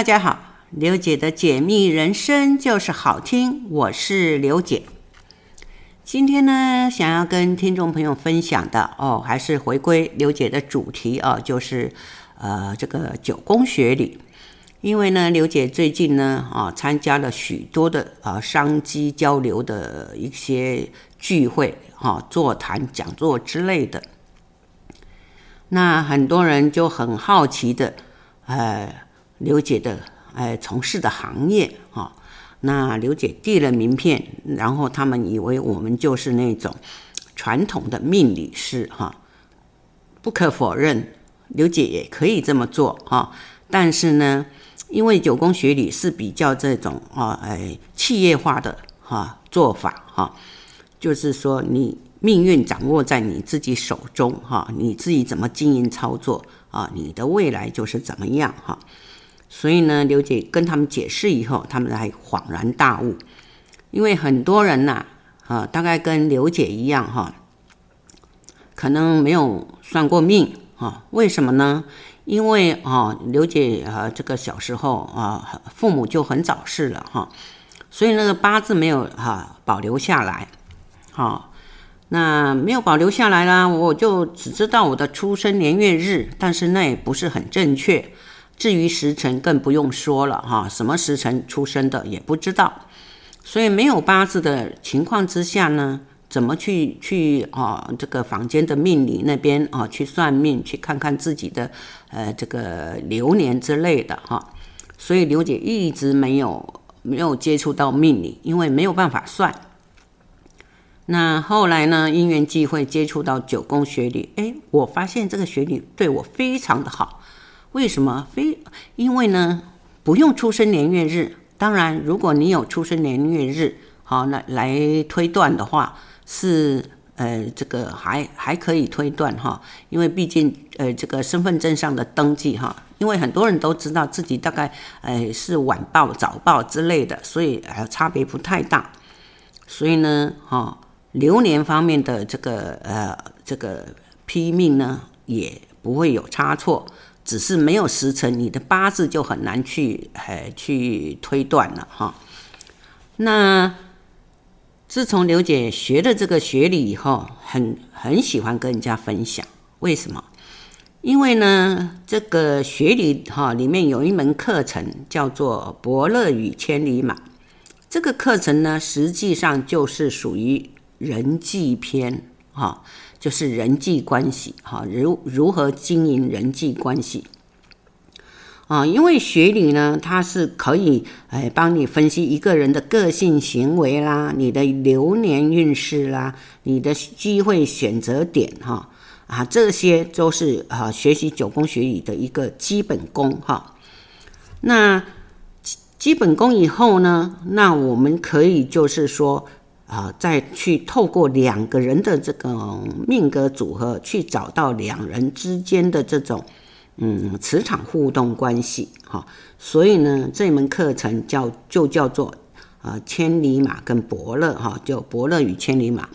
大家好，刘姐的解密人生就是好听，我是刘姐。今天呢，想要跟听众朋友分享的哦，还是回归刘姐的主题啊，就是呃这个九宫学理。因为呢，刘姐最近呢啊参加了许多的啊商机交流的一些聚会啊、座谈、讲座之类的。那很多人就很好奇的，呃，刘姐的呃从事的行业啊，那刘姐递了名片，然后他们以为我们就是那种传统的命理师哈。不可否认，刘姐也可以这么做哈。但是呢，因为九宫学理是比较这种啊，哎，企业化的哈做法哈，就是说你。命运掌握在你自己手中，哈，你自己怎么经营操作啊？你的未来就是怎么样，哈。所以呢，刘姐跟他们解释以后，他们才恍然大悟，因为很多人呐，啊，大概跟刘姐一样，哈，可能没有算过命，啊。为什么呢？因为啊，刘姐啊，这个小时候啊，父母就很早逝了，哈，所以那个八字没有哈保留下来，哈。那没有保留下来啦，我就只知道我的出生年月日，但是那也不是很正确。至于时辰更不用说了哈，什么时辰出生的也不知道。所以没有八字的情况之下呢，怎么去去啊这个坊间的命理那边啊去算命，去看看自己的呃这个流年之类的哈。所以刘姐一直没有没有接触到命理，因为没有办法算。那后来呢？因缘际会接触到九宫学理，哎，我发现这个学理对我非常的好。为什么？非因为呢，不用出生年月日。当然，如果你有出生年月日，好，那来推断的话，是呃，这个还还可以推断哈。因为毕竟呃，这个身份证上的登记哈，因为很多人都知道自己大概呃是晚报、早报之类的，所以呃差别不太大。所以呢，哈。流年方面的这个呃这个批命呢，也不会有差错，只是没有时辰，你的八字就很难去呃去推断了哈。那自从刘姐学了这个学理以后，很很喜欢跟人家分享。为什么？因为呢，这个学理哈里面有一门课程叫做《伯乐与千里马》，这个课程呢，实际上就是属于。人际篇，哈，就是人际关系，哈，如如何经营人际关系，啊，因为学理呢，它是可以，哎，帮你分析一个人的个性行为啦，你的流年运势啦，你的机会选择点，哈，啊，这些都是啊，学习九宫学理的一个基本功，哈。那基本功以后呢，那我们可以就是说。啊，再去透过两个人的这个命格组合，去找到两人之间的这种嗯磁场互动关系。哈，所以呢，这门课程叫就叫做啊千里马跟伯乐哈，就伯乐与千里马。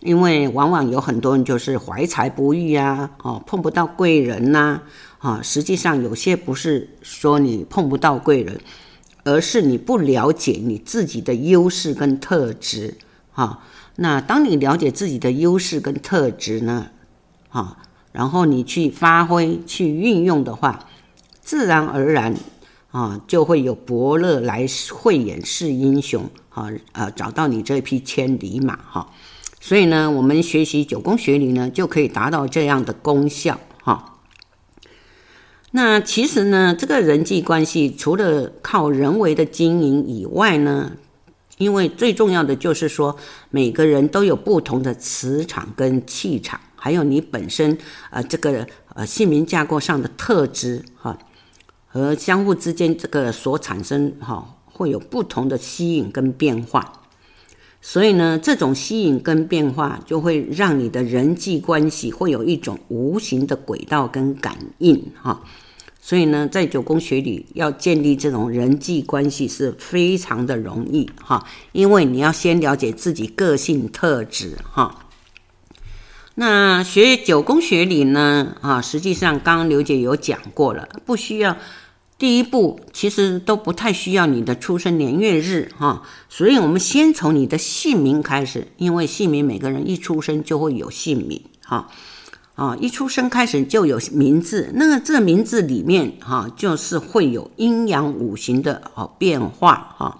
因为往往有很多人就是怀才不遇啊，哦碰不到贵人呐，啊，实际上有些不是说你碰不到贵人，而是你不了解你自己的优势跟特质。好，那当你了解自己的优势跟特质呢，好，然后你去发挥、去运用的话，自然而然啊，就会有伯乐来慧眼识英雄，啊，呃，找到你这匹千里马，哈。所以呢，我们学习九宫学理呢，就可以达到这样的功效，哈。那其实呢，这个人际关系除了靠人为的经营以外呢，因为最重要的就是说，每个人都有不同的磁场跟气场，还有你本身呃这个呃姓名架构上的特质哈，和相互之间这个所产生哈会有不同的吸引跟变化，所以呢，这种吸引跟变化就会让你的人际关系会有一种无形的轨道跟感应哈。所以呢，在九宫学理要建立这种人际关系是非常的容易哈，因为你要先了解自己个性特质哈。那学九宫学理呢啊，实际上刚刚刘姐有讲过了，不需要第一步其实都不太需要你的出生年月日哈，所以我们先从你的姓名开始，因为姓名每个人一出生就会有姓名哈，啊一出生开始就有名字，那这名字里面哈，就是会有阴阳五行的哦变化哈。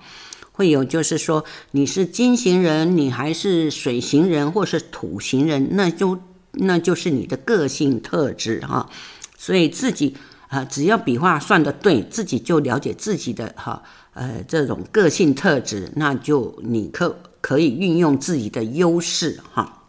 会有，就是说你是金型人，你还是水型人，或是土型人，那就那就是你的个性特质哈。所以自己啊，只要笔画算得对，自己就了解自己的哈，呃，这种个性特质，那就你可可以运用自己的优势哈。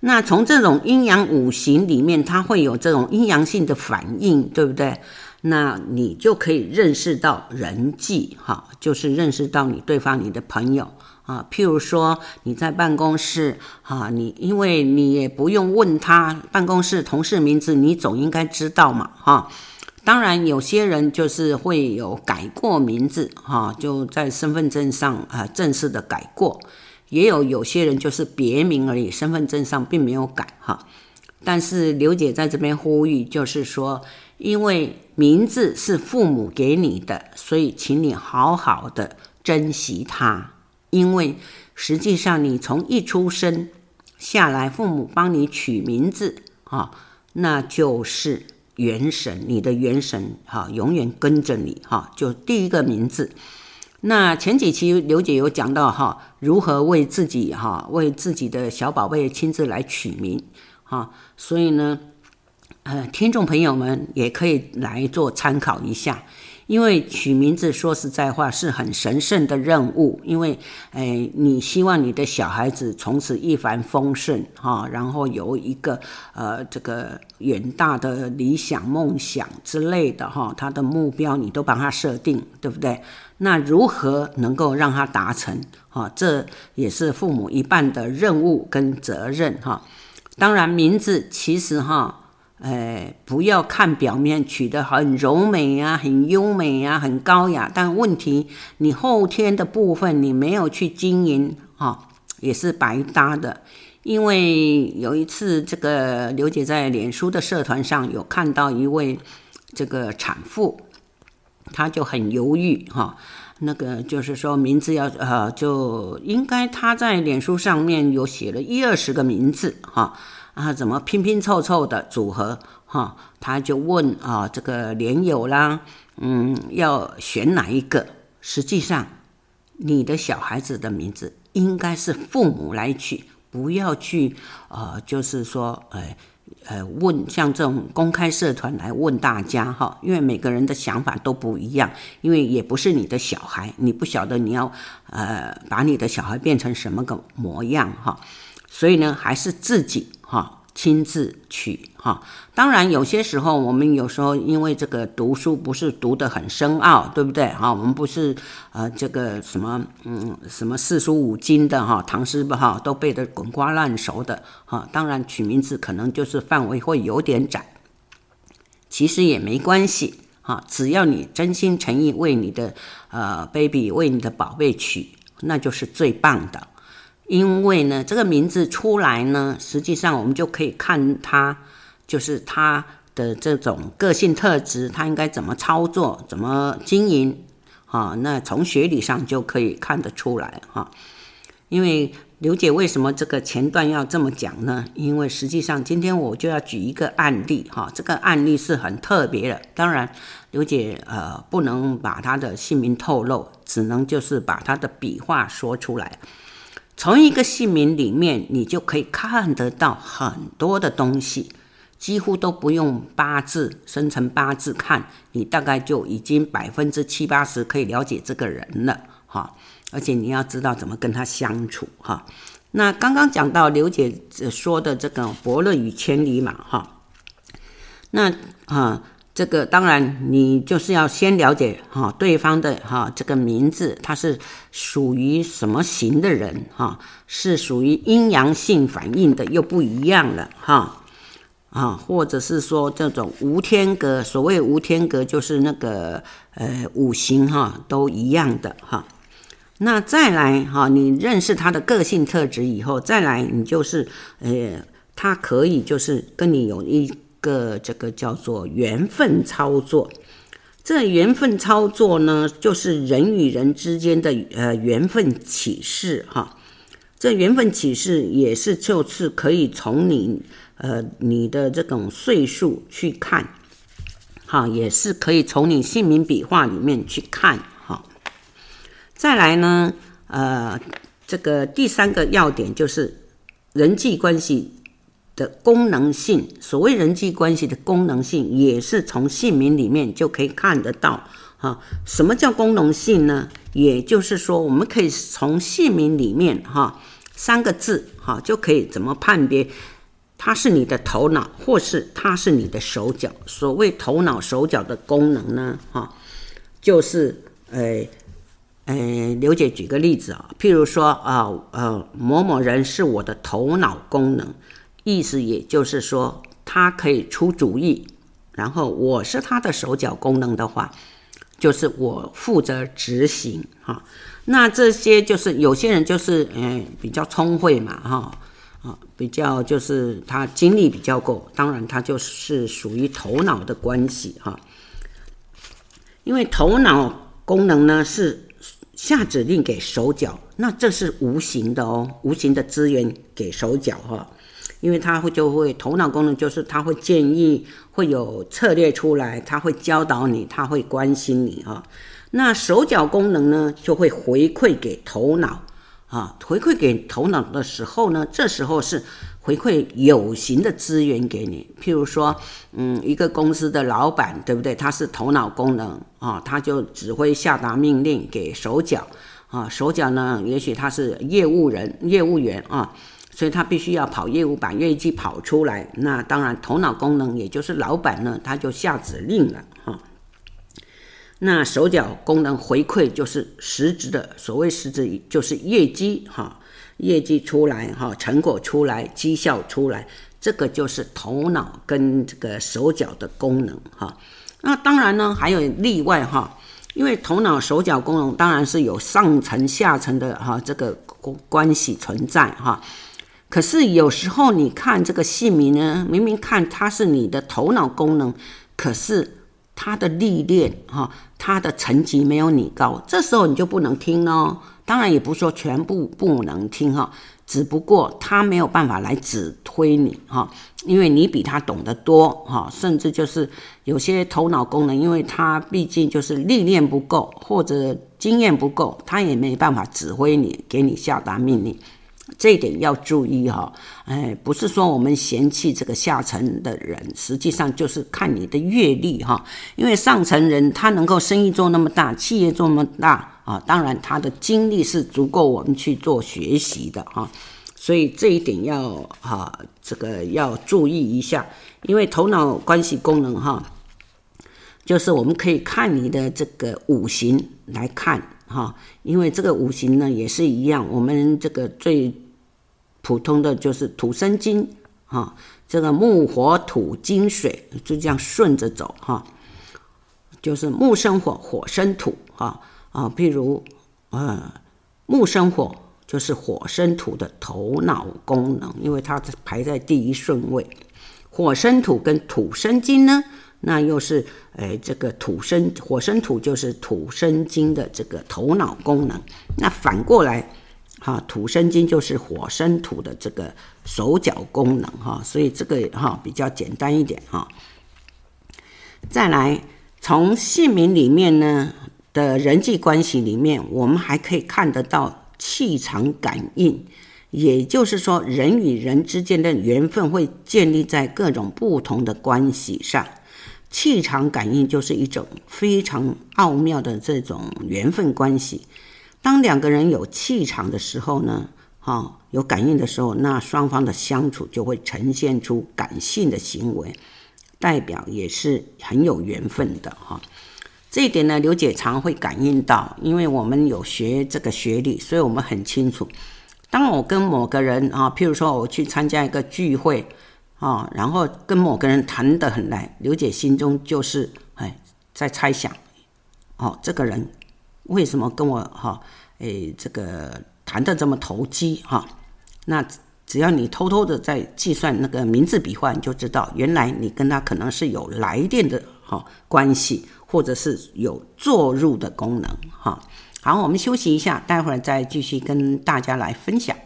那从这种阴阳五行里面，它会有这种阴阳性的反应，对不对？那你就可以认识到人际，哈，就是认识到你对方你的朋友啊。譬如说你在办公室，哈，你因为你也不用问他办公室同事名字，你总应该知道嘛，哈。当然有些人就是会有改过名字，哈，就在身份证上啊正式的改过，也有有些人就是别名而已，身份证上并没有改，哈。但是刘姐在这边呼吁，就是说。因为名字是父母给你的，所以请你好好的珍惜它。因为实际上你从一出生下来，父母帮你取名字啊，那就是元神，你的元神哈，永远跟着你哈。就第一个名字。那前几期刘姐有讲到哈，如何为自己哈，为自己的小宝贝亲自来取名哈，所以呢。呃，听众朋友们也可以来做参考一下，因为取名字说实在话是很神圣的任务，因为，哎，你希望你的小孩子从此一帆风顺哈，然后有一个呃这个远大的理想梦想之类的哈，他的目标你都帮他设定，对不对？那如何能够让他达成？哈，这也是父母一半的任务跟责任哈。当然，名字其实哈。哎，不要看表面取得很柔美、啊、很优美、啊、很高雅，但问题你后天的部分你没有去经营啊，也是白搭的。因为有一次，这个刘姐在脸书的社团上有看到一位这个产妇，她就很犹豫哈，那个就是说名字要呃，就应该她在脸书上面有写了一二十个名字哈。啊，怎么拼拼凑凑的组合？哈，他就问啊，这个莲友啦，嗯，要选哪一个？实际上，你的小孩子的名字应该是父母来取，不要去呃，就是说，呃，呃，问像这种公开社团来问大家哈，因为每个人的想法都不一样，因为也不是你的小孩，你不晓得你要呃把你的小孩变成什么个模样哈。所以呢，还是自己哈亲自取哈。当然，有些时候我们有时候因为这个读书不是读得很深奥，对不对哈？我们不是呃这个什么嗯什么四书五经的哈，唐诗不哈都背得滚瓜烂熟的哈。当然，取名字可能就是范围会有点窄，其实也没关系哈。只要你真心诚意为你的呃 baby 为你的宝贝取，那就是最棒的。因为呢，这个名字出来呢，实际上我们就可以看他，就是他的这种个性特质，他应该怎么操作，怎么经营，哈，那从学理上就可以看得出来，哈。因为刘姐为什么这个前段要这么讲呢？因为实际上今天我就要举一个案例，哈，这个案例是很特别的。当然，刘姐呃不能把他的姓名透露，只能就是把他的笔画说出来。从一个姓名里面，你就可以看得到很多的东西，几乎都不用八字生辰八字看，你大概就已经百分之七八十可以了解这个人了，哈。而且你要知道怎么跟他相处，哈。那刚刚讲到刘姐说的这个伯乐与千里马，哈。那啊。这个当然，你就是要先了解哈对方的哈这个名字，他是属于什么型的人哈，是属于阴阳性反应的又不一样了哈啊，或者是说这种无天格，所谓无天格就是那个呃五行哈都一样的哈。那再来哈，你认识他的个性特质以后，再来你就是呃，他可以就是跟你有一。个这个叫做缘分操作，这缘分操作呢，就是人与人之间的呃缘分启示哈。这缘分启示也是就是可以从你呃你的这种岁数去看，哈，也是可以从你姓名笔画里面去看哈。再来呢，呃，这个第三个要点就是人际关系的功能性，所谓人际关系的功能性，也是从姓名里面就可以看得到。哈，什么叫功能性呢？也就是说，我们可以从姓名里面哈三个字哈就可以怎么判别它是你的头脑，或是它是你的手脚。所谓头脑手脚的功能呢，哈，就是呃呃，刘姐举个例子啊，譬如说啊呃，某某人是我的头脑功能。意思也就是说，他可以出主意，然后我是他的手脚功能的话，就是我负责执行哈。那这些就是有些人就是嗯比较聪慧嘛哈啊，比较就是他精力比较够，当然他就是属于头脑的关系哈。因为头脑功能呢是下指令给手脚，那这是无形的哦，无形的资源给手脚哈。因为他会就会头脑功能，就是他会建议，会有策略出来，他会教导你，他会关心你啊。那手脚功能呢，就会回馈给头脑啊，回馈给头脑的时候呢，这时候是回馈有形的资源给你。譬如说，嗯，一个公司的老板，对不对？他是头脑功能啊，他就只会下达命令给手脚啊，手脚呢，也许他是业务人、业务员啊。所以他必须要跑业务，把业绩跑出来。那当然，头脑功能也就是老板呢，他就下指令了哈。那手脚功能回馈就是实质的，所谓实质就是业绩哈，业绩出来哈，成果出来，绩效出来，这个就是头脑跟这个手脚的功能哈。那当然呢，还有例外哈，因为头脑手脚功能当然是有上层下层的哈这个关系存在哈。可是有时候你看这个姓名呢，明明看它是你的头脑功能，可是它的历练哈，它的层级没有你高，这时候你就不能听喽。当然也不是说全部不能听哈，只不过他没有办法来指挥你哈，因为你比他懂得多哈，甚至就是有些头脑功能，因为他毕竟就是历练不够或者经验不够，他也没办法指挥你，给你下达命令。这一点要注意哈，哎，不是说我们嫌弃这个下层的人，实际上就是看你的阅历哈。因为上层人他能够生意做那么大，企业做那么大啊，当然他的经历是足够我们去做学习的哈。所以这一点要哈，这个要注意一下，因为头脑关系功能哈，就是我们可以看你的这个五行来看。哈，因为这个五行呢也是一样，我们这个最普通的就是土生金，哈，这个木火土金水就这样顺着走哈，就是木生火，火生土，哈啊，譬如呃木生火就是火生土的头脑功能，因为它排在第一顺位，火生土跟土生金呢。那又是，哎，这个土生火生土就是土生金的这个头脑功能。那反过来，哈，土生金就是火生土的这个手脚功能，哈。所以这个哈比较简单一点，哈。再来，从姓名里面呢的人际关系里面，我们还可以看得到气场感应，也就是说，人与人之间的缘分会建立在各种不同的关系上。气场感应就是一种非常奥妙的这种缘分关系。当两个人有气场的时候呢，哈，有感应的时候，那双方的相处就会呈现出感性的行为，代表也是很有缘分的哈。这一点呢，刘姐常会感应到，因为我们有学这个学历，所以我们很清楚。当我跟某个人啊，譬如说我去参加一个聚会。啊，然后跟某个人谈得很来，刘姐心中就是哎，在猜想，哦，这个人为什么跟我哈，哎，这个谈得这么投机哈？那只要你偷偷的在计算那个名字笔画，你就知道原来你跟他可能是有来电的哈关系，或者是有坐入的功能哈。好，我们休息一下，待会儿再继续跟大家来分享。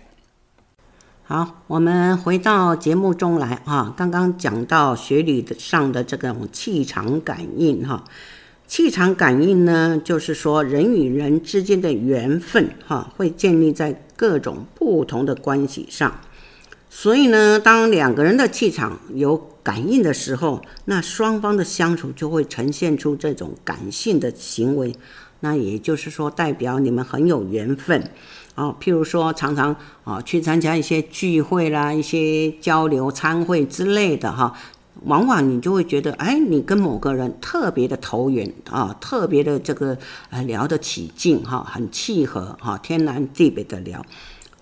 好，我们回到节目中来啊。刚刚讲到学理上的这种气场感应哈，气场感应呢，就是说人与人之间的缘分哈，会建立在各种不同的关系上。所以呢，当两个人的气场有感应的时候，那双方的相处就会呈现出这种感性的行为。那也就是说，代表你们很有缘分。哦，譬如说，常常啊去参加一些聚会啦、一些交流参会之类的哈，往往你就会觉得，哎，你跟某个人特别的投缘啊，特别的这个呃聊得起劲哈，很契合哈，天南地北的聊。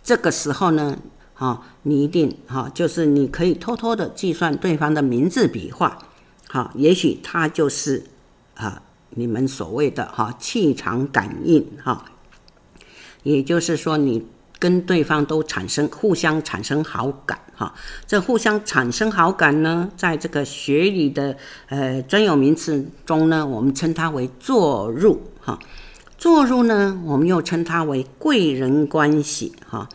这个时候呢，哈，你一定哈，就是你可以偷偷的计算对方的名字笔画，哈，也许他就是啊你们所谓的哈气场感应哈。也就是说，你跟对方都产生互相产生好感哈，这互相产生好感呢，在这个学理的呃专有名词中呢，我们称它为坐入哈。坐入呢，我们又称它为贵人关系哈。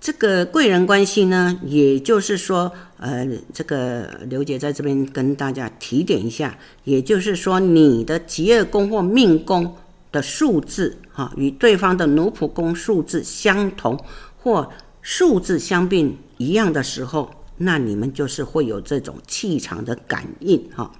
这个贵人关系呢，也就是说，呃，这个刘姐在这边跟大家提点一下，也就是说，你的疾厄宫或命宫。的数字哈，与对方的奴仆宫数字相同，或数字相并一样的时候，那你们就是会有这种气场的感应哈。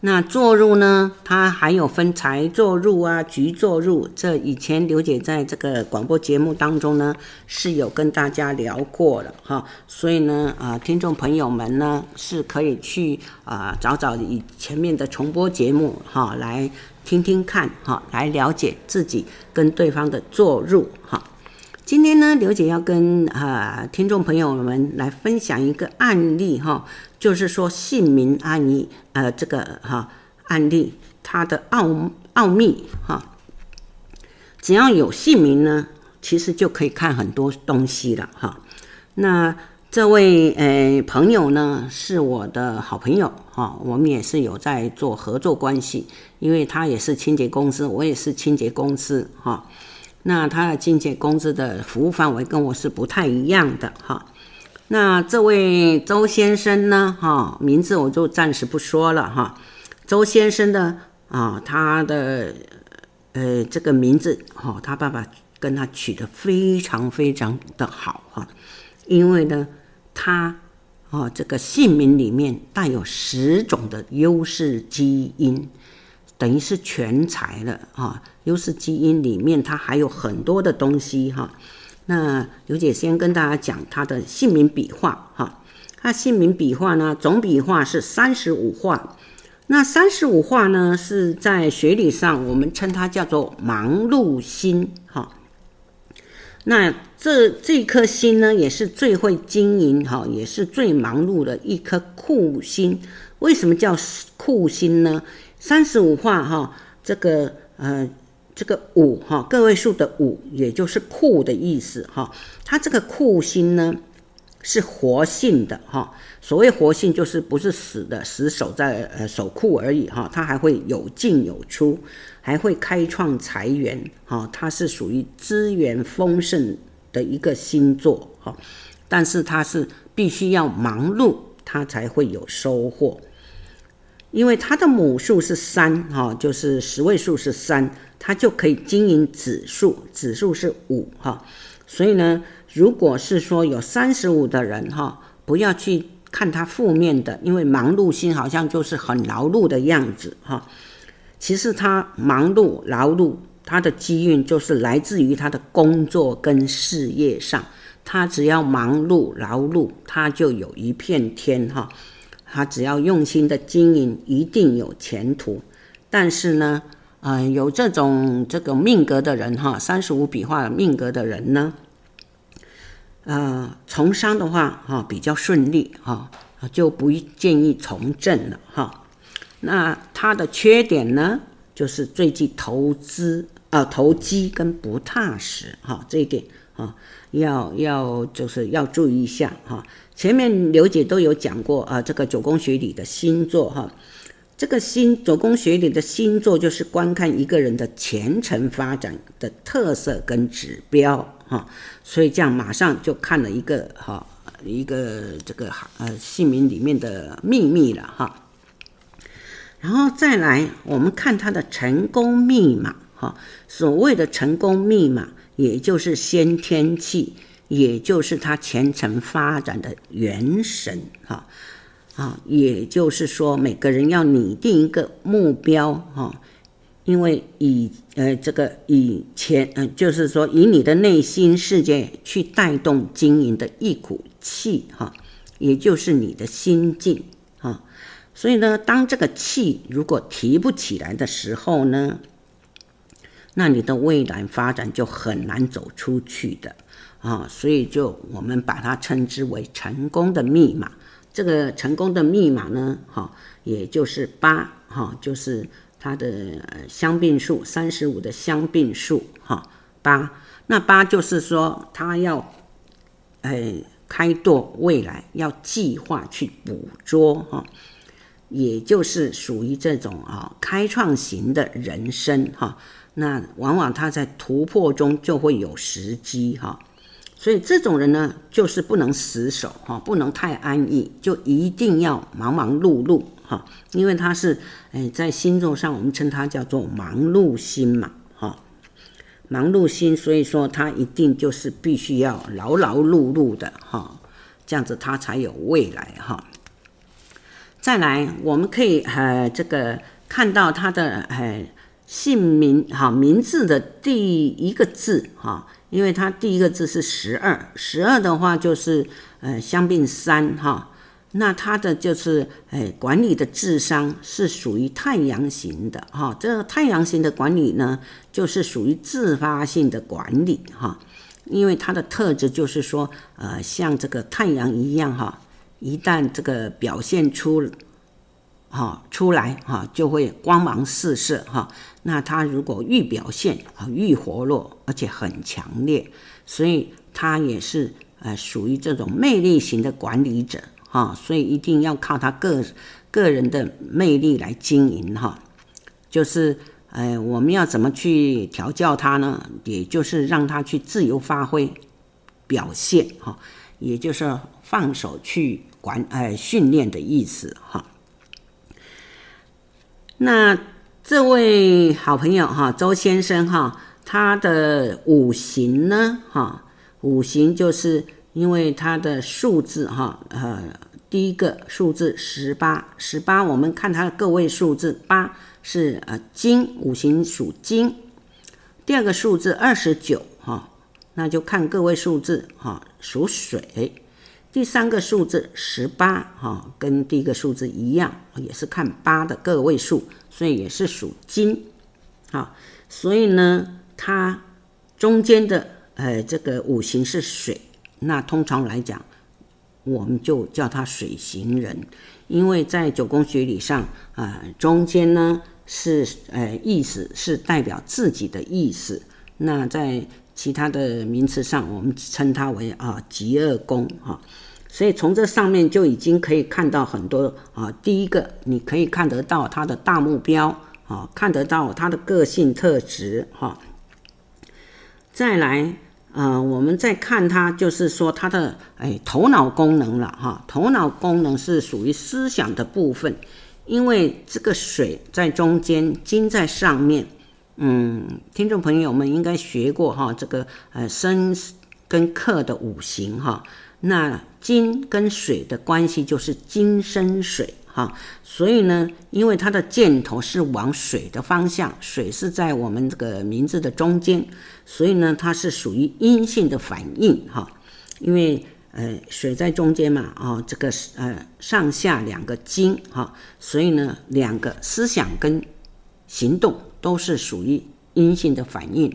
那坐入呢，它还有分财坐入啊，局坐入。这以前刘姐在这个广播节目当中呢，是有跟大家聊过的哈。所以呢，啊，听众朋友们呢，是可以去啊找找以前面的重播节目哈来。听听看，哈，来了解自己跟对方的坐入，哈。今天呢，刘姐要跟啊听众朋友们来分享一个案例，哈，就是说姓名案例，呃，这个哈案例它的奥奥秘，哈。只要有姓名呢，其实就可以看很多东西了，哈。那。这位呃朋友呢，是我的好朋友哈，我们也是有在做合作关系，因为他也是清洁公司，我也是清洁公司哈。那他的清洁公司的服务范围跟我是不太一样的哈。那这位周先生呢，哈，名字我就暂时不说了哈。周先生的啊，他的呃这个名字哈，他爸爸跟他取得非常非常的好哈，因为呢。他，哦，这个姓名里面带有十种的优势基因，等于是全才了啊！优势基因里面，它还有很多的东西哈。那刘姐先跟大家讲他的姓名笔画哈。他姓名笔画呢，总笔画是三十五画。那三十五画呢，是在学理上我们称它叫做忙碌心哈。那这这颗星呢，也是最会经营哈，也是最忙碌的一颗库星。为什么叫库星呢？三十五画哈，这个呃，这个五哈，个位数的五，也就是库的意思哈。它这个库星呢，是活性的哈。所谓活性，就是不是死的，死守在呃守库而已哈。它还会有进有出。还会开创财源，哈，它是属于资源丰盛的一个星座，哈，但是它是必须要忙碌，它才会有收获，因为它的母数是三，哈，就是十位数是三，它就可以经营子数，子数是五，哈，所以呢，如果是说有三十五的人，哈，不要去看他负面的，因为忙碌星好像就是很劳碌的样子，哈。其实他忙碌劳碌，他的机运就是来自于他的工作跟事业上。他只要忙碌劳碌，他就有一片天哈。他只要用心的经营，一定有前途。但是呢，呃，有这种这个命格的人哈，三十五笔画命格的人呢，呃，从商的话哈比较顺利哈，就不建议从政了哈。那他的缺点呢，就是最近投资呃投机跟不踏实哈、这一点啊、要要就是要注意一下哈、前面刘姐都有讲过啊，这个九宫学里的星座哈、这个星九宫学里的星座就是观看一个人的前程发展的特色跟指标哈，所以这样马上就看了一个哈一个这个哈呃姓名里面的秘密了哈，然后再来我们看他的成功密码哈，所谓的成功密码，也就是先天气，也就是他前程发展的元神哈。啊，也就是说，每个人要拟定一个目标哈，因为以呃这个以前嗯、就是说以你的内心世界去带动经营的一股气哈，也就是你的心境，所以呢，当这个气如果提不起来的时候呢，那你的未来发展就很难走出去的啊，所以就我们把它称之为成功的密码。这个成功的密码呢，哈，也就是八，哈，就是它的香病数三十五的相病数，哈，八。那八就是说，他要，哎，开拓未来，要计划去捕捉，哈，也就是属于这种啊开创型的人生，哈。那往往他在突破中就会有时机，哈。所以这种人呢，就是不能死守哈，不能太安逸，就一定要忙忙碌碌哈，因为他是哎，在星座上我们称他叫做忙碌星嘛哈，忙碌星，所以说他一定就是必须要劳劳碌碌的哈，这样子他才有未来哈。再来，我们可以呃这个看到他的呃姓名哈，名字的第一个字哈。因为它第一个字是十二，十二的话就是呃相病三哈，那它的就是哎管理的智商是属于太阳型的哈，这太阳型的管理呢，就是属于自发性的管理哈，因为它的特质就是说呃像这个太阳一样哈，一旦这个表现出。哈，出来哈就会光芒四射哈。那他如果愈表现啊愈活络，而且很强烈，所以他也是呃属于这种魅力型的管理者哈。所以一定要靠他个个人的魅力来经营哈。就是呃我们要怎么去调教他呢？也就是让他去自由发挥表现哈，也就是放手去管呃训练的意思哈。那这位好朋友哈，周先生哈，他的五行呢哈，五行就是因为他的数字哈，呃，第一个数字十八，十八我们看他的个位数字八是呃金，五行属金，第二个数字二十九哈，那就看个位数字哈，属水。第三个数字十八，哈，跟第一个数字一样，也是看八的个位数，所以也是属金，好，所以呢，它中间的呃这个五行是水，那通常来讲，我们就叫它水型人，因为在九宫学理上啊、中间呢是呃意思是代表自己的意思，那在其他的名词上，我们称它为啊极二宫哈。所以从这上面就已经可以看到很多啊。第一个，你可以看得到他的大目标啊，看得到他的个性特质哈。再来，呃，我们再看他，就是说他的哎头脑功能了哈。头脑功能是属于思想的部分，因为这个水在中间，金在上面。嗯，听众朋友们应该学过哈，这个呃生跟克的五行哈。那金跟水的关系就是金生水哈，所以呢，因为它的箭头是往水的方向，水是在我们这个名字的中间，所以呢，它是属于阴性的反应哈。因为呃水在中间嘛，哦这个呃上下两个金哈，所以呢两个思想跟行动都是属于阴性的反应。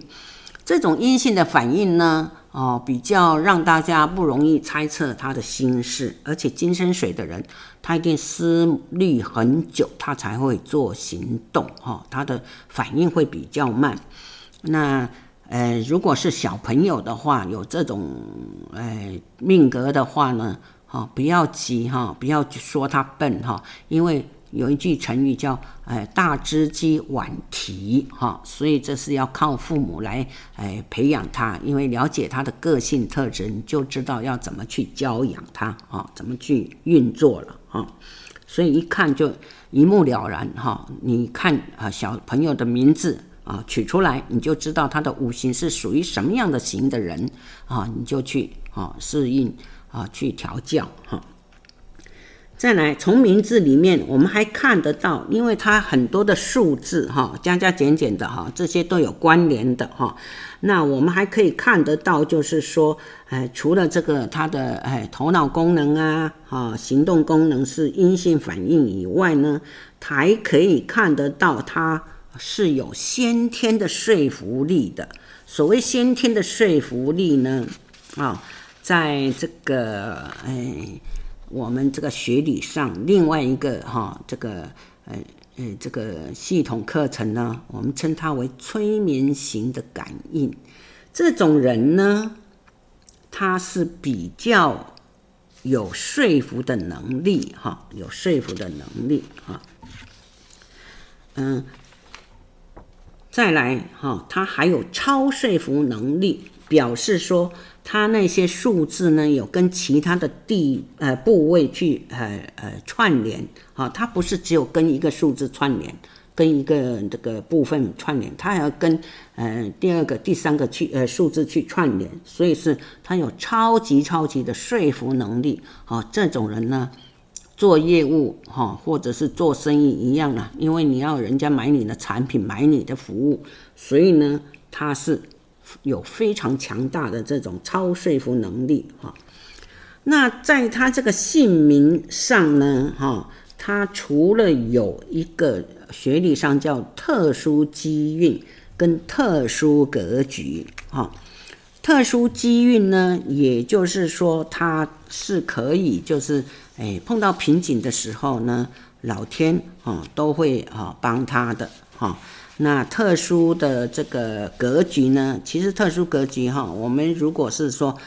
这种阴性的反应呢，哦，比较让大家不容易猜测他的心事，而且金生水的人，他一定思虑很久，他才会做行动，哈、哦，他的反应会比较慢。那，呃，如果是小朋友的话，有这种，呃，命格的话呢，哈、不要急，哈、不要说他笨，哈、因为有一句成语叫“呃大只鸡，晚啼”哈，所以这是要靠父母来哎培养他，因为了解他的个性特征，你就知道要怎么去教养他啊，怎么去运作了啊。所以一看就一目了然哈。你看啊，小朋友的名字啊取出来，你就知道他的五行是属于什么样的型的人啊，你就去啊适应啊去调教哈。再来，从名字里面，我们还看得到，因为它很多的数字哈，加加减减的哈，这些都有关联的哈。那我们还可以看得到，就是说，哎，除了这个它的哎头脑功能啊，哈，行动功能是阴性反应以外呢，还可以看得到它是有先天的说服力的。所谓先天的说服力呢，啊，在这个哎。我们这个学理上，另外一个哈，这个呃呃这个系统课程呢，我们称它为催眠型的感应。这种人呢，他是比较有说服的能力哈，有说服的能力哈。嗯，再来哈，他还有超说服能力，表示说。它那些数字呢，有跟其他的地呃部位去呃呃串联，啊，它不是只有跟一个数字串联，跟一个这个部分串联，它还要跟呃第二个、第三个去呃数字去串联，所以是它有超级超级的说服能力，啊，这种人呢，做业务哈或者是做生意一样啊，因为你要人家买你的产品，买你的服务，所以呢，他是。有非常强大的这种超说服能力哈，那在他这个姓名上呢哈，他除了有一个学历上叫特殊机运跟特殊格局哈，特殊机运呢，也就是说他是可以就是哎碰到瓶颈的时候呢，老天啊都会啊帮他的哈。那特殊的这个格局呢？其实特殊格局哈，我们如果是说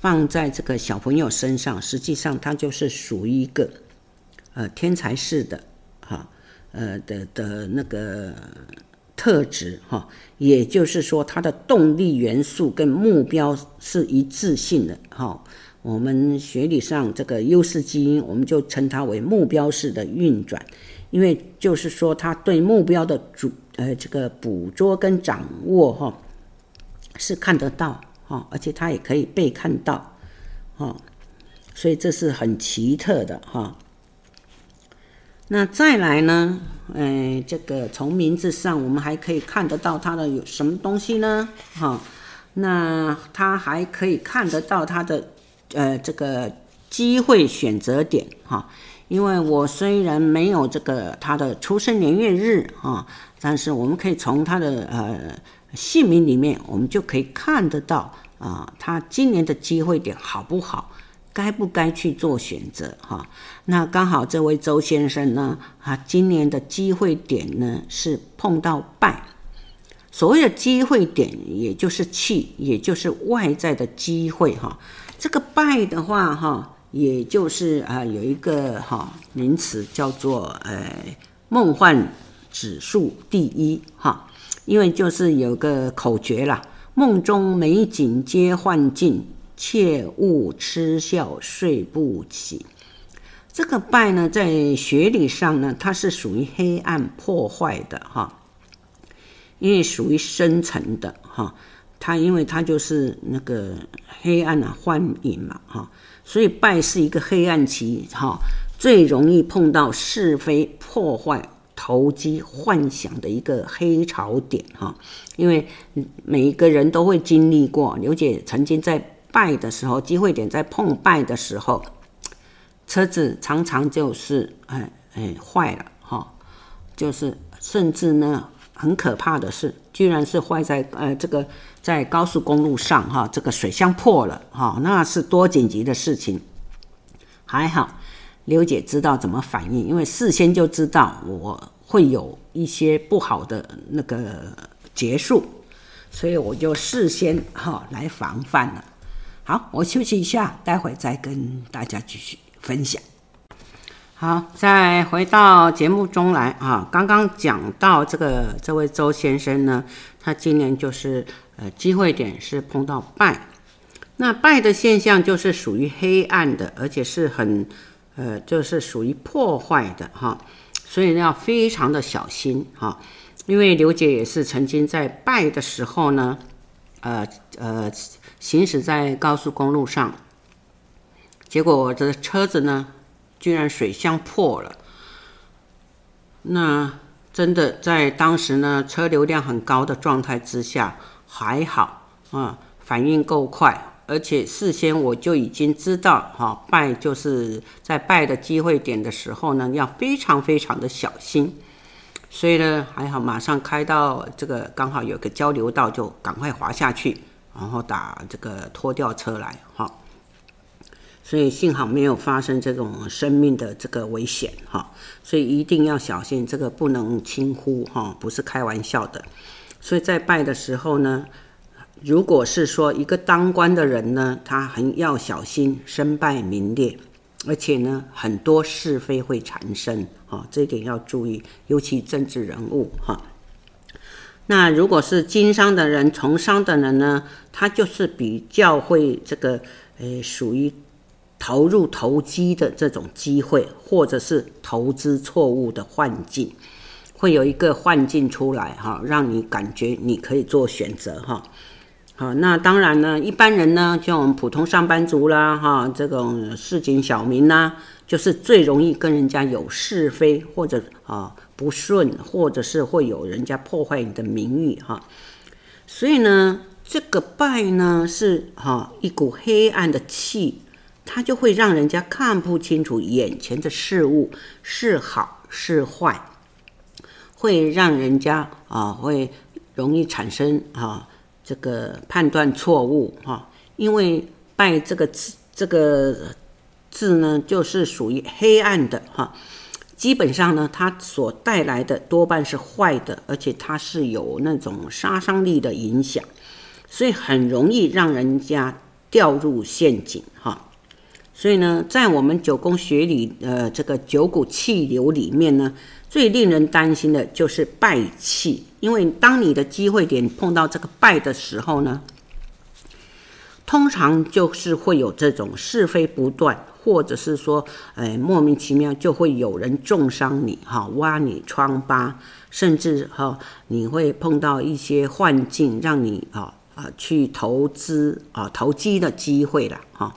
放在这个小朋友身上，实际上他就是属于一个呃天才式的哈呃的的那个特质哈，也就是说他的动力元素跟目标是一致性的哈。我们学理上这个优势基因，我们就称它为目标式的运转，因为就是说他对目标的主。呃，这个捕捉跟掌握哈，是看得到哈，而且它也可以被看到，哈，所以这是很奇特的哈。那再来呢，呃，这个从名字上我们还可以看得到它的有什么东西呢？哈，那它还可以看得到它的呃这个机会选择点哈，因为我虽然没有这个他的出生年月日啊。但是我们可以从他的呃姓名里面，我们就可以看得到啊、他今年的机会点好不好，该不该去做选择哈？那刚好这位周先生呢，他今年的机会点呢是碰到败，所谓的机会点，也就是气，也就是外在的机会哈。这个败的话哈，也就是啊、有一个哈名词叫做呃梦幻。指数第一哈，因为就是有个口诀啦，梦中美景皆幻境，切勿痴笑睡不起。这个拜呢，在学理上呢，它是属于黑暗破坏的哈，因为属于深层的哈，它因为它就是那个黑暗的幻影嘛哈，所以败是一个黑暗期哈，最容易碰到是非破坏。投机幻想的一个黑潮点哈，因为每一个人都会经历过。刘姐曾经在败的时候，机会点在碰败的时候，车子常常就是哎哎坏了哈，就是甚至呢很可怕的是，居然是坏在呃这个在高速公路上哈，这个水箱破了哈，那是多紧急的事情，还好。刘姐知道怎么反应，因为事先就知道我会有一些不好的那个结束，所以我就事先哈来防范了。好，我休息一下，待会再跟大家继续分享。好，再回到节目中来啊，刚刚讲到这个这位周先生呢，他今年就是呃机会点是碰到败，那败的现象就是属于黑暗的，而且是很呃就是属于破坏的哈，所以要非常的小心哈，因为刘姐也是曾经在败的时候呢，呃呃行驶在高速公路上，结果我的车子呢。居然水箱破了，那真的在当时呢，车流量很高的状态之下，还好啊，反应够快，而且事先我就已经知道，哈，拜就是在拜的机会点的时候呢，要非常非常的小心，所以呢，还好马上开到这个刚好有个交流道，就赶快滑下去，然后打这个拖吊车来，哈。所以幸好没有发生这种生命的这个危险哈，所以一定要小心，这个不能轻忽哈，不是开玩笑的。所以在拜的时候呢，如果是说一个当官的人呢，他很要小心身败名裂，而且呢很多是非会产生啊，这一点要注意，尤其政治人物哈。那如果是经商的人、从商的人呢，他就是比较会这个诶属于。投入投机的这种机会，或者是投资错误的幻境，会有一个幻境出来哈，让你感觉你可以做选择哈。好，那当然呢，一般人呢，像我们普通上班族啦哈，这种市井小民啦，就是最容易跟人家有是非，或者啊不顺，或者是会有人家破坏你的名誉哈。所以呢，这个败呢是哈一股黑暗的气。它就会让人家看不清楚眼前的事物是好是坏，会让人家啊会容易产生啊这个判断错误哈，因为拜这个字这个字呢就是属于黑暗的哈，基本上呢它所带来的多半是坏的，而且它是有那种杀伤力的影响，所以很容易让人家掉入陷阱哈。所以呢，在我们九宫学里，呃，这个九股气流里面呢，最令人担心的就是败气。因为当你的机会点碰到这个败的时候呢，通常就是会有这种是非不断，或者是说，哎，莫名其妙就会有人中伤你，哈，挖你疮疤，甚至哈，你会碰到一些幻境，让你啊啊去投资啊投机的机会了，哈。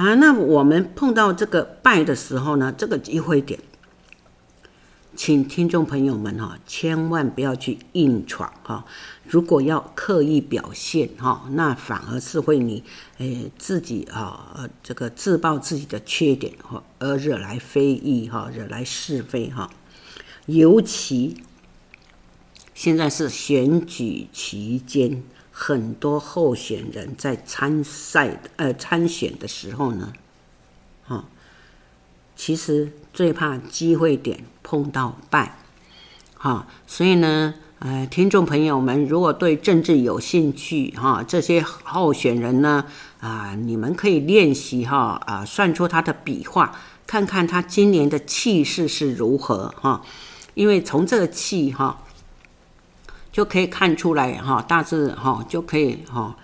啊，那我们碰到这个败的时候呢，这个机会点，请听众朋友们哈，千万不要去硬闯哈。如果要刻意表现哈，那反而是会你诶自己啊，这个自曝自己的缺点哈，而惹来非议哈，惹来是非哈。尤其现在是选举期间。很多候选人在参赛呃参选的时候呢，啊，其实最怕机会点碰到败，哈，所以呢，呃，听众朋友们如果对政治有兴趣哈，这些候选人呢，啊，你们可以练习哈，啊，算出他的笔画，看看他今年的气势是如何哈，因为从这个气哈。就可以看出来哈，大致哈就可以哈，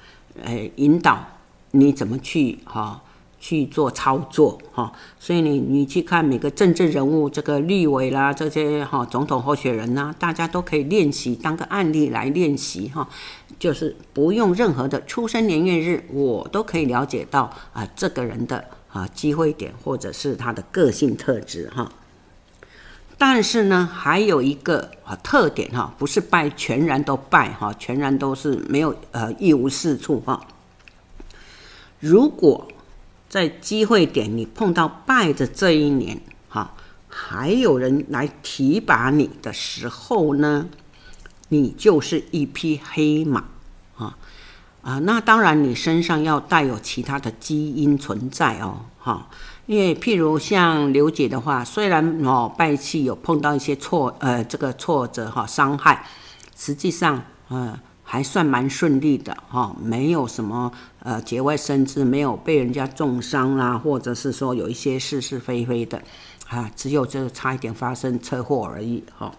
呃，引导你怎么去哈去做操作哈。所以你你去看每个政治人物，这个立委啦，这些哈总统候选人呐，大家都可以练习当个案例来练习哈。就是不用任何的出生年月日，我都可以了解到啊这个人的啊机会点或者是他的个性特质哈。但是呢，还有一个啊特点哈，不是败全然都败哈，全然都是没有呃一无是处哈。如果在机会点你碰到败的这一年哈，还有人来提拔你的时候呢，你就是一匹黑马啊啊！那当然，你身上要带有其他的基因存在哦哈。因为譬如像刘姐的话，虽然哦败气有碰到一些挫呃这个挫折哈伤害，实际上呃还算蛮顺利的哈，没有什么呃节外生枝，没有被人家重伤啦，或者是说有一些是是非非的啊，只有这差一点发生车祸而已哈。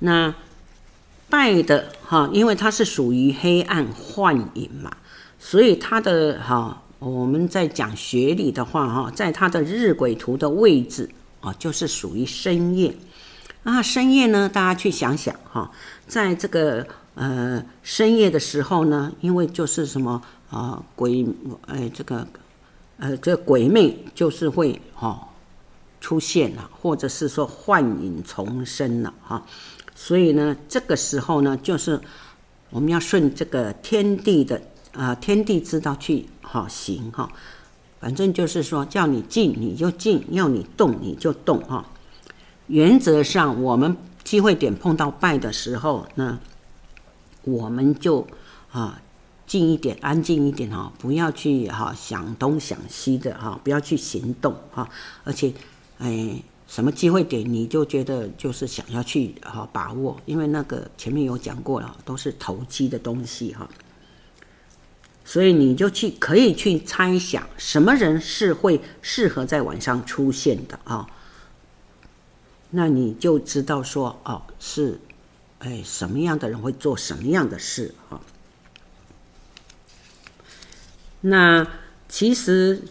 那败的哈，因为它是属于黑暗幻影嘛，所以它的哈，我们在讲学理的话哈，在它的日晷图的位置啊，就是属于深夜。那深夜呢，大家去想想哈，在这个。呃，深夜的时候呢，因为就是什么啊、呃，鬼，哎，这个，呃，这鬼魅就是会哈、哦、出现了，或者是说幻影重生了哈，所以呢，这个时候呢，就是我们要顺这个天地的啊、天地之道去好、行哈，反正就是说叫你静你就静，要你动你就动哈。原则上，我们机会点碰到败的时候呢。我们就啊静一点，安静一点哈，不要去哈想东想西的哈，不要去行动哈，而且哎什么机会点你就觉得就是想要去哈把握，因为那个前面有讲过了，都是投机的东西哈，所以你就去可以去猜想什么人是会适合在晚上出现的啊，那你就知道说哦是。哎，什么样的人会做什么样的事哈？那其实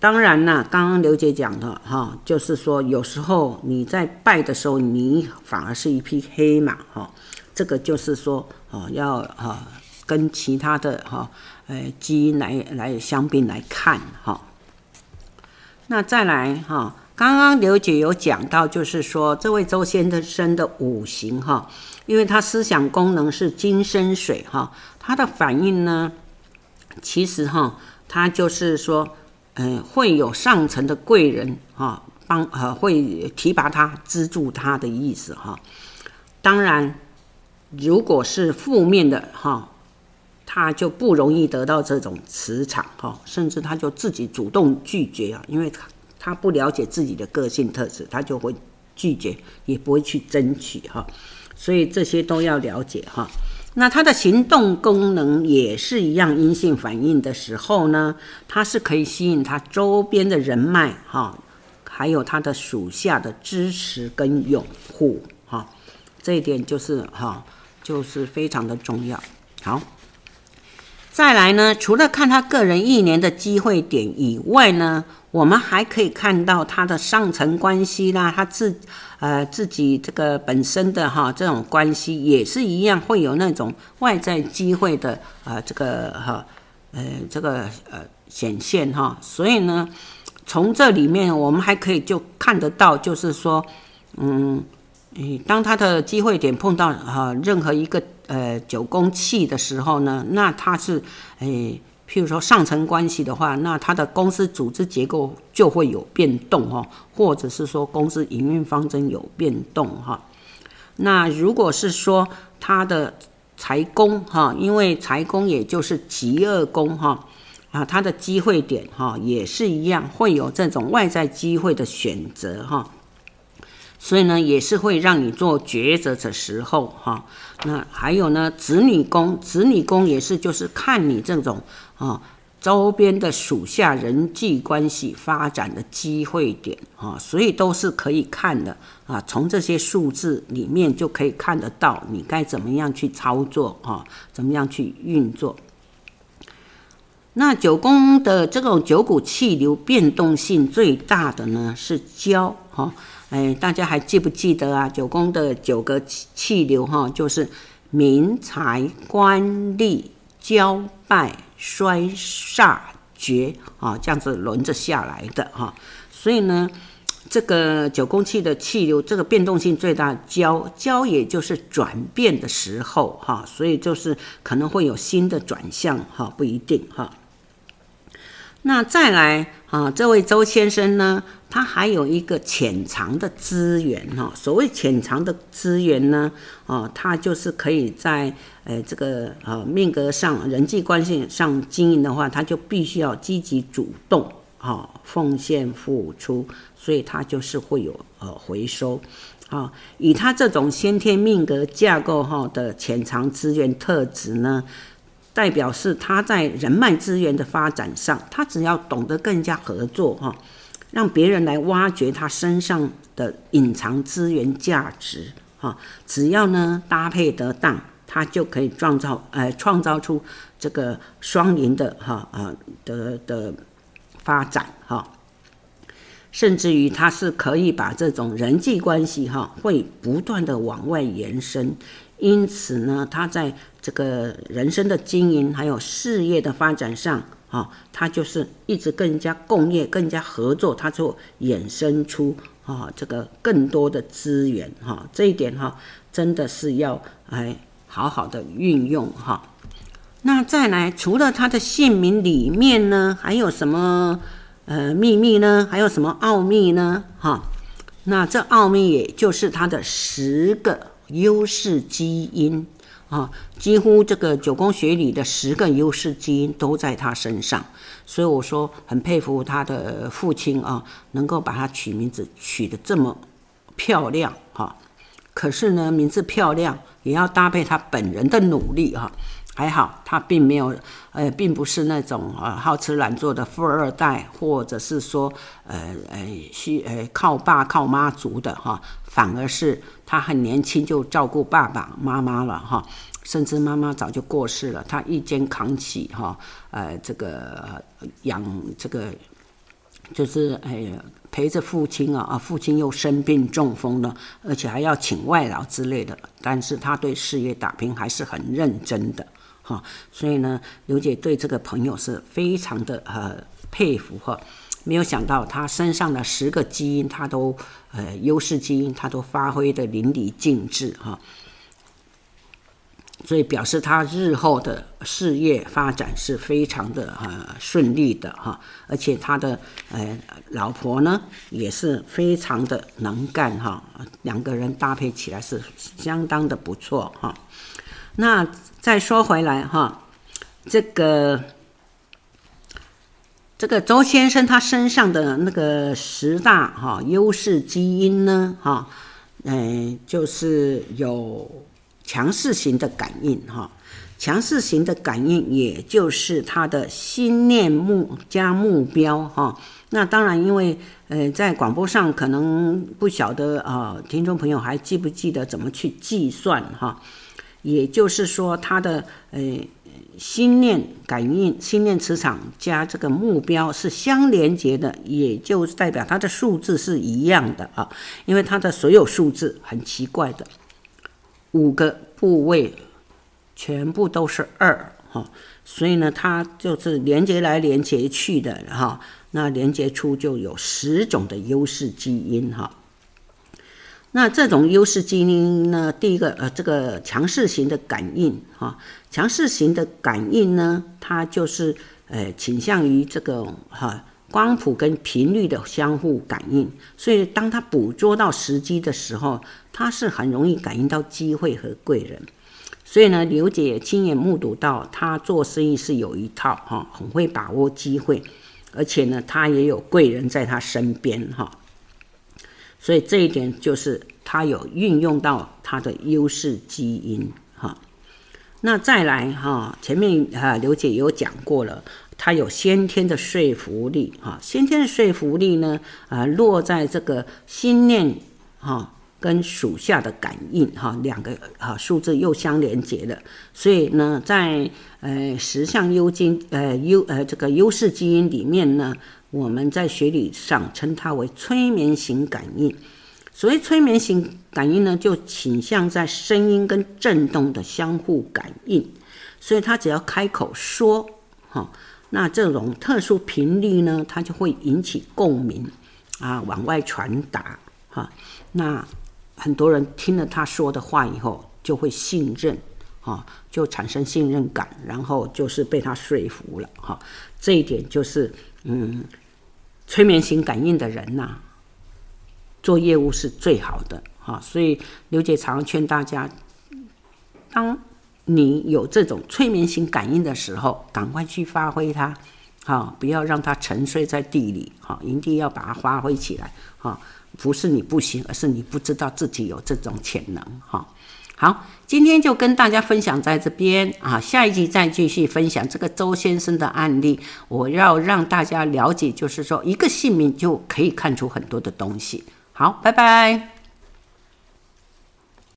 当然啦，刚刚刘姐讲的哈，就是说有时候你在拜的时候，你反而是一匹黑马哈。这个就是说哦，要哈跟其他的哈呃基因来来相并来看哈。那再来哈，刚刚刘姐有讲到，就是说这位周先生的五行哈。因为他思想功能是金生水哈，他的反应呢，其实哈，他就是说，嗯，会有上层的贵人哈帮呃会提拔他资助他的意思哈。当然，如果是负面的哈，他就不容易得到这种磁场哈，甚至他就自己主动拒绝啊，因为他他不了解自己的个性特质，他就会拒绝，也不会去争取哈。所以这些都要了解哈，那他的行动功能也是一样，阴性反应的时候呢，他是可以吸引他周边的人脉哈，还有他的属下的支持跟拥护哈，这一点就是哈，就是非常的重要。好，再来呢，除了看他个人一年的机会点以外呢，我们还可以看到他的上层关系啦，他自。呃，自己这个本身的哈这种关系也是一样，会有那种外在机会的呃这个哈呃这个呃显现哈，所以呢，从这里面我们还可以就看得到，就是说，嗯，当他的机会点碰到哈任何一个呃九宫气的时候呢，那他是诶。譬如说上层关系的话，那他的公司组织结构就会有变动哈，或者是说公司营运方针有变动哈。那如果是说他的财宫哈，因为财宫也就是疾厄宫哈啊，他的机会点哈也是一样，会有这种外在机会的选择哈。所以呢，也是会让你做抉择的时候哈。那还有呢，子女宫，子女宫也是就是看你这种。啊，周边的属下人际关系发展的机会点啊，所以都是可以看的啊。从这些数字里面就可以看得到，你该怎么样去操作啊？怎么样去运作？那九宫的这种九股气流变动性最大的呢是交哈，哎，大家还记不记得啊？九宫的九个气气流哈，就是民财官利交败。衰煞绝啊，这样子轮着下来的哈，所以呢，这个九宫气的气流，这个变动性最大，交交也就是转变的时候哈，所以就是可能会有新的转向哈，不一定哈。那再来啊，这位周先生呢，他还有一个潜藏的资源哈。所谓潜藏的资源呢，啊，他就是可以在呃这个呃命格上人际关系上经营的话，他就必须要积极主动哈，奉献付出，所以他就是会有呃回收。啊，以他这种先天命格架构哈的潜藏资源特质呢，代表是他在人脉资源的发展上，他只要懂得更加合作哈，让别人来挖掘他身上的隐藏资源价值哈，只要呢搭配得当，他就可以创造呃创造出这个双赢的哈啊的的发展哈。甚至于他是可以把这种人际关系哈，会不断的往外延伸，因此呢，他在这个人生的经营还有事业的发展上，哈，他就是一直更加共业、更加合作，他就衍生出啊这个更多的资源哈，这一点哈，真的是要哎好好的运用哈。那再来，除了他的姓名里面呢，还有什么？呃，秘密呢？还有什么奥秘呢？哈，那这奥秘也就是他的十个优势基因啊，几乎这个九宫学里的十个优势基因都在他身上，所以我说很佩服他的父亲啊，能够把他取名字取得这么漂亮哈。可是呢，名字漂亮也要搭配他本人的努力哈。还好，他并没有，呃，并不是那种呃好吃懒做的富二代，或者是说，呃呃需呃靠爸靠妈族的哈，反而是他很年轻就照顾爸爸妈妈了哈，甚至妈妈早就过世了，他一肩扛起哈，呃这个养这个，就是哎陪着父亲啊啊，父亲又生病中风了，而且还要请外劳之类的，但是他对事业打拼还是很认真的。哈，所以呢，刘姐对这个朋友是非常的呃佩服哈。没有想到他身上的十个基因，他都呃优势基因，他都发挥得淋漓尽致哈。所以表示他日后的事业发展是非常的呃顺利的哈。而且他的呃老婆呢也是非常的能干哈，两个人搭配起来是相当的不错哈。那再说回来哈，这个这个周先生他身上的那个十大哈优势基因呢哈，嗯，就是有强势型的感应哈，强势型的感应也就是他的心念目加目标哈。那当然，因为呃在广播上可能不晓得啊，听众朋友还记不记得怎么去计算哈？也就是说，他的呃心念感应、心念磁场加这个目标是相连接的，也就代表他的数字是一样的啊。因为他的所有数字很奇怪的，五个部位全部都是二哈，所以呢，它就是连接来连接去的哈，那连接出就有十种的优势基因哈。那这种优势基因呢？第一个，呃，这个强势型的感应，哈，强势型的感应呢，它就是，呃，倾向于这个哈光谱跟频率的相互感应，所以当它捕捉到时机的时候，它是很容易感应到机会和贵人。所以呢，刘姐亲眼目睹到她做生意是有一套，哈，很会把握机会，而且呢，她也有贵人在她身边，哈。所以这一点就是他有运用到他的优势基因哈。那再来哈，前面哈刘姐有讲过了，他有先天的说服力哈。先天的说服力呢，啊落在这个心念哈跟属下的感应哈两个啊数字又相连接了。所以呢，在呃十项优金呃优呃这个优势基因里面呢。我们在学理上称它为催眠型感应。所谓催眠型感应呢，就倾向在声音跟震动的相互感应。所以他只要开口说，哈，那这种特殊频率呢，它就会引起共鸣啊，往外传达，哈。那很多人听了他说的话以后，就会信任，哈，就产生信任感，然后就是被他说服了，哈。这一点就是。嗯，催眠型感应的人呐、做业务是最好的哈。所以刘姐常劝大家，当你有这种催眠型感应的时候，赶快去发挥它好，不要让它沉睡在地里，好，一定要把它发挥起来，哈，不是你不行，而是你不知道自己有这种潜能，哈。好，今天就跟大家分享在这边啊，下一集再继续分享这个周先生的案例。我要让大家了解，就是说一个姓名就可以看出很多的东西。好，拜拜。